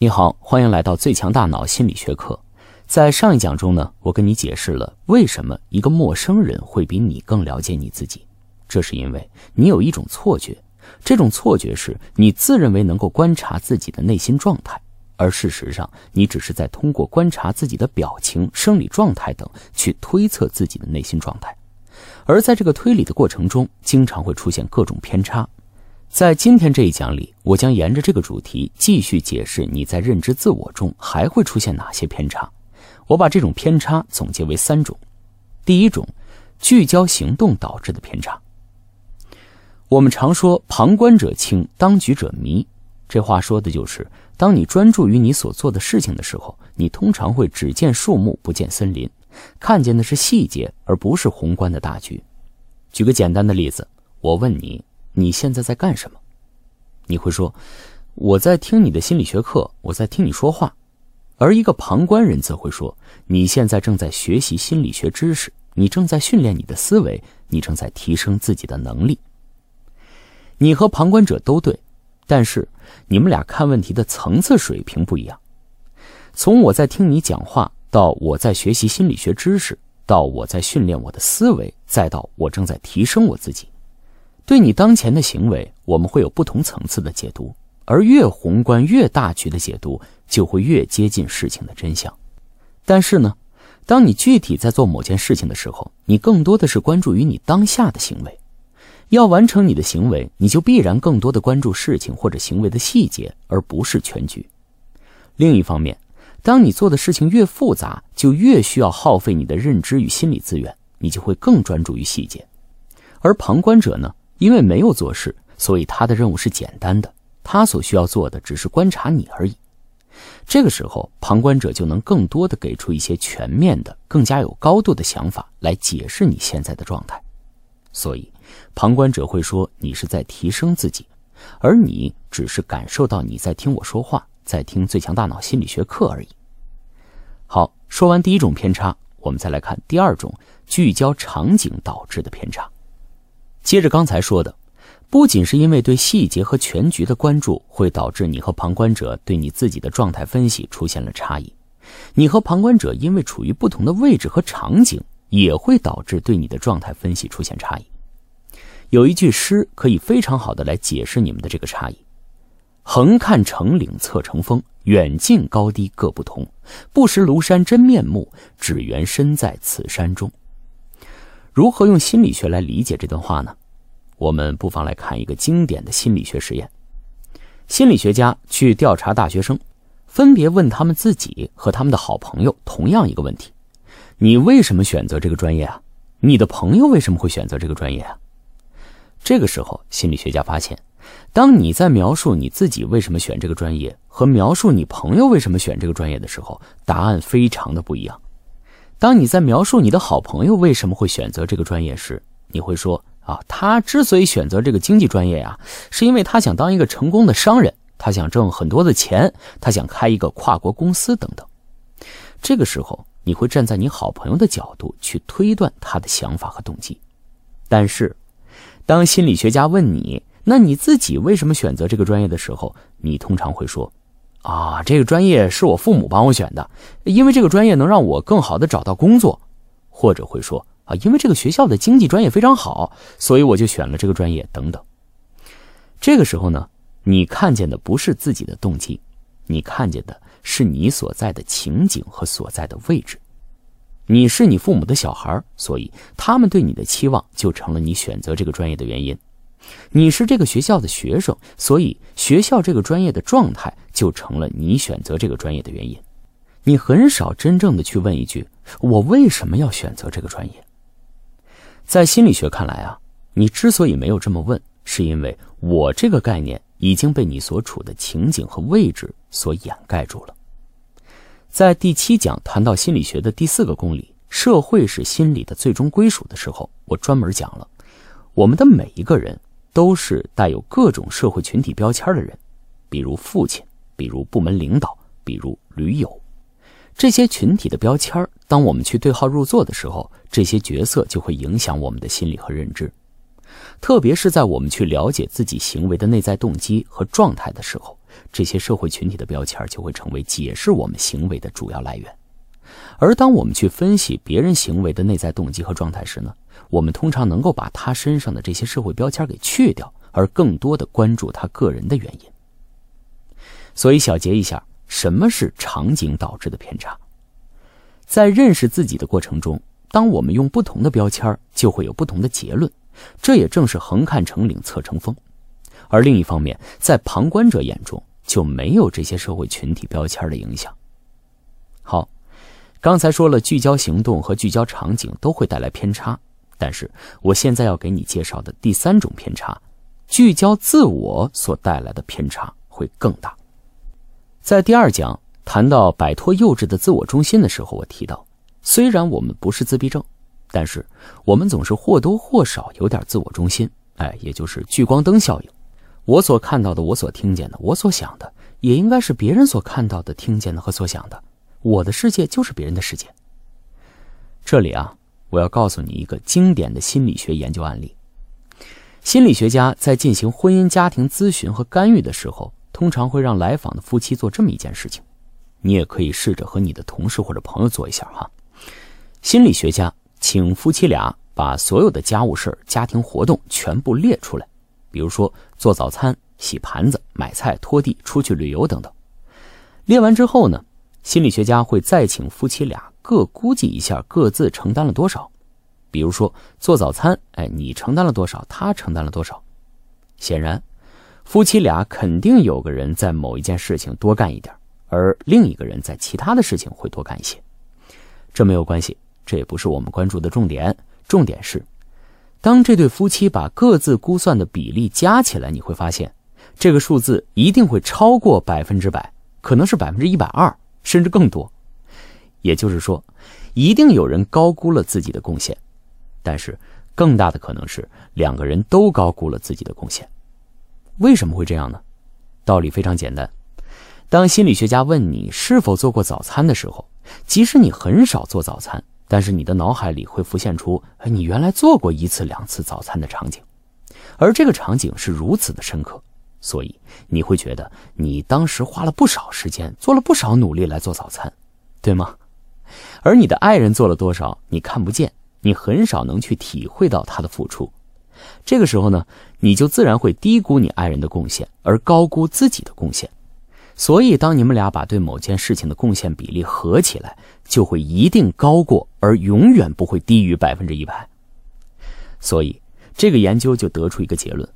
你好，欢迎来到最强大脑心理学课。在上一讲中呢，我跟你解释了为什么一个陌生人会比你更了解你自己。这是因为你有一种错觉，这种错觉是你自认为能够观察自己的内心状态，而事实上你只是在通过观察自己的表情、生理状态等去推测自己的内心状态。而在这个推理的过程中，经常会出现各种偏差。在今天这一讲里，我将沿着这个主题继续解释你在认知自我中还会出现哪些偏差。我把这种偏差总结为三种：第一种，聚焦行动导致的偏差。我们常说“旁观者清，当局者迷”，这话说的就是，当你专注于你所做的事情的时候，你通常会只见树木不见森林，看见的是细节而不是宏观的大局。举个简单的例子，我问你。你现在在干什么？你会说，我在听你的心理学课，我在听你说话。而一个旁观人则会说，你现在正在学习心理学知识，你正在训练你的思维，你正在提升自己的能力。你和旁观者都对，但是你们俩看问题的层次水平不一样。从我在听你讲话，到我在学习心理学知识，到我在训练我的思维，再到我正在提升我自己。对你当前的行为，我们会有不同层次的解读，而越宏观、越大局的解读，就会越接近事情的真相。但是呢，当你具体在做某件事情的时候，你更多的是关注于你当下的行为。要完成你的行为，你就必然更多的关注事情或者行为的细节，而不是全局。另一方面，当你做的事情越复杂，就越需要耗费你的认知与心理资源，你就会更专注于细节。而旁观者呢？因为没有做事，所以他的任务是简单的。他所需要做的只是观察你而已。这个时候，旁观者就能更多的给出一些全面的、更加有高度的想法来解释你现在的状态。所以，旁观者会说你是在提升自己，而你只是感受到你在听我说话，在听最强大脑心理学课而已。好，说完第一种偏差，我们再来看第二种聚焦场景导致的偏差。接着刚才说的，不仅是因为对细节和全局的关注会导致你和旁观者对你自己的状态分析出现了差异，你和旁观者因为处于不同的位置和场景，也会导致对你的状态分析出现差异。有一句诗可以非常好的来解释你们的这个差异：横看成岭侧成峰，远近高低各不同。不识庐山真面目，只缘身在此山中。如何用心理学来理解这段话呢？我们不妨来看一个经典的心理学实验。心理学家去调查大学生，分别问他们自己和他们的好朋友同样一个问题：你为什么选择这个专业啊？你的朋友为什么会选择这个专业啊？这个时候，心理学家发现，当你在描述你自己为什么选这个专业，和描述你朋友为什么选这个专业的时候，答案非常的不一样。当你在描述你的好朋友为什么会选择这个专业时，你会说。啊，他之所以选择这个经济专业呀，是因为他想当一个成功的商人，他想挣很多的钱，他想开一个跨国公司等等。这个时候，你会站在你好朋友的角度去推断他的想法和动机。但是，当心理学家问你，那你自己为什么选择这个专业的时候，你通常会说：“啊，这个专业是我父母帮我选的，因为这个专业能让我更好的找到工作。”或者会说。啊，因为这个学校的经济专业非常好，所以我就选了这个专业。等等，这个时候呢，你看见的不是自己的动机，你看见的是你所在的情景和所在的位置。你是你父母的小孩，所以他们对你的期望就成了你选择这个专业的原因。你是这个学校的学生，所以学校这个专业的状态就成了你选择这个专业的原因。你很少真正的去问一句：我为什么要选择这个专业？在心理学看来啊，你之所以没有这么问，是因为我这个概念已经被你所处的情景和位置所掩盖住了。在第七讲谈到心理学的第四个公理——社会是心理的最终归属的时候，我专门讲了，我们的每一个人都是带有各种社会群体标签的人，比如父亲，比如部门领导，比如驴友。这些群体的标签当我们去对号入座的时候，这些角色就会影响我们的心理和认知。特别是在我们去了解自己行为的内在动机和状态的时候，这些社会群体的标签就会成为解释我们行为的主要来源。而当我们去分析别人行为的内在动机和状态时呢，我们通常能够把他身上的这些社会标签给去掉，而更多的关注他个人的原因。所以，小结一下，什么是场景导致的偏差？在认识自己的过程中，当我们用不同的标签，就会有不同的结论。这也正是横看成岭侧成峰。而另一方面，在旁观者眼中，就没有这些社会群体标签的影响。好。刚才说了，聚焦行动和聚焦场景都会带来偏差，但是我现在要给你介绍的第三种偏差，聚焦自我所带来的偏差会更大。在第二讲谈到摆脱幼稚的自我中心的时候，我提到，虽然我们不是自闭症，但是我们总是或多或少有点自我中心，哎，也就是聚光灯效应。我所看到的，我所听见的，我所想的，也应该是别人所看到的、听见的和所想的。我的世界就是别人的世界。这里啊，我要告诉你一个经典的心理学研究案例。心理学家在进行婚姻家庭咨询和干预的时候，通常会让来访的夫妻做这么一件事情。你也可以试着和你的同事或者朋友做一下哈。心理学家请夫妻俩把所有的家务事家庭活动全部列出来，比如说做早餐、洗盘子、买菜、拖地、出去旅游等等。列完之后呢？心理学家会再请夫妻俩各估计一下各自承担了多少，比如说做早餐，哎，你承担了多少，他承担了多少。显然，夫妻俩肯定有个人在某一件事情多干一点，而另一个人在其他的事情会多干一些。这没有关系，这也不是我们关注的重点。重点是，当这对夫妻把各自估算的比例加起来，你会发现，这个数字一定会超过百分之百，可能是百分之一百二。甚至更多，也就是说，一定有人高估了自己的贡献，但是更大的可能是两个人都高估了自己的贡献。为什么会这样呢？道理非常简单。当心理学家问你是否做过早餐的时候，即使你很少做早餐，但是你的脑海里会浮现出你原来做过一次两次早餐的场景，而这个场景是如此的深刻。所以你会觉得你当时花了不少时间，做了不少努力来做早餐，对吗？而你的爱人做了多少，你看不见，你很少能去体会到他的付出。这个时候呢，你就自然会低估你爱人的贡献，而高估自己的贡献。所以，当你们俩把对某件事情的贡献比例合起来，就会一定高过，而永远不会低于百分之一百。所以，这个研究就得出一个结论。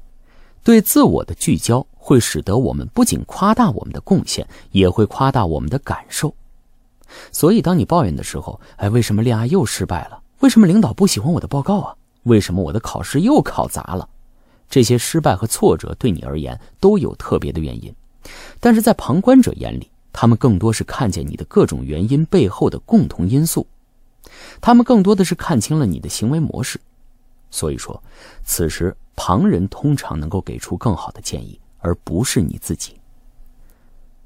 对自我的聚焦会使得我们不仅夸大我们的贡献，也会夸大我们的感受。所以，当你抱怨的时候，哎，为什么恋爱又失败了？为什么领导不喜欢我的报告啊？为什么我的考试又考砸了？这些失败和挫折对你而言都有特别的原因，但是在旁观者眼里，他们更多是看见你的各种原因背后的共同因素，他们更多的是看清了你的行为模式。所以说，此时。旁人通常能够给出更好的建议，而不是你自己。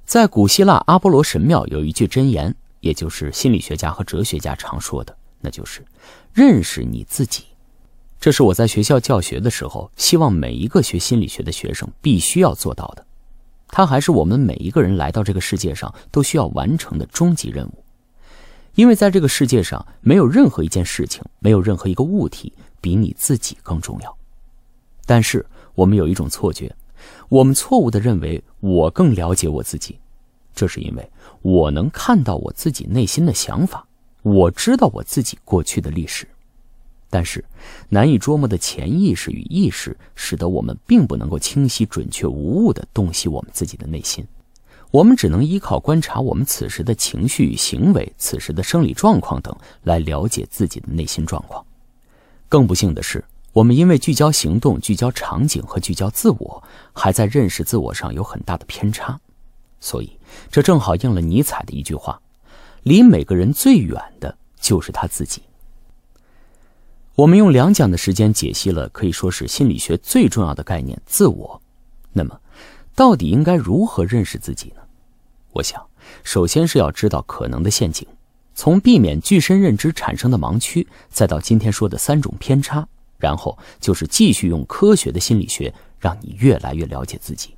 在古希腊阿波罗神庙有一句箴言，也就是心理学家和哲学家常说的，那就是“认识你自己”。这是我在学校教学的时候，希望每一个学心理学的学生必须要做到的。它还是我们每一个人来到这个世界上都需要完成的终极任务。因为在这个世界上，没有任何一件事情，没有任何一个物体比你自己更重要。但是我们有一种错觉，我们错误的认为我更了解我自己，这是因为我能看到我自己内心的想法，我知道我自己过去的历史。但是难以捉摸的潜意识与意识，使得我们并不能够清晰、准确、无误的洞悉我们自己的内心。我们只能依靠观察我们此时的情绪与行为、此时的生理状况等，来了解自己的内心状况。更不幸的是。我们因为聚焦行动、聚焦场景和聚焦自我，还在认识自我上有很大的偏差，所以这正好应了尼采的一句话：“离每个人最远的就是他自己。”我们用两讲的时间解析了可以说是心理学最重要的概念——自我。那么，到底应该如何认识自己呢？我想，首先是要知道可能的陷阱，从避免具身认知产生的盲区，再到今天说的三种偏差。然后就是继续用科学的心理学，让你越来越了解自己。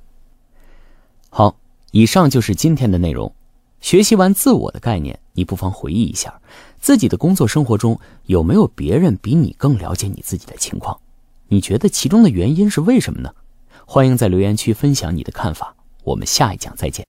好，以上就是今天的内容。学习完自我的概念，你不妨回忆一下，自己的工作生活中有没有别人比你更了解你自己的情况？你觉得其中的原因是为什么呢？欢迎在留言区分享你的看法。我们下一讲再见。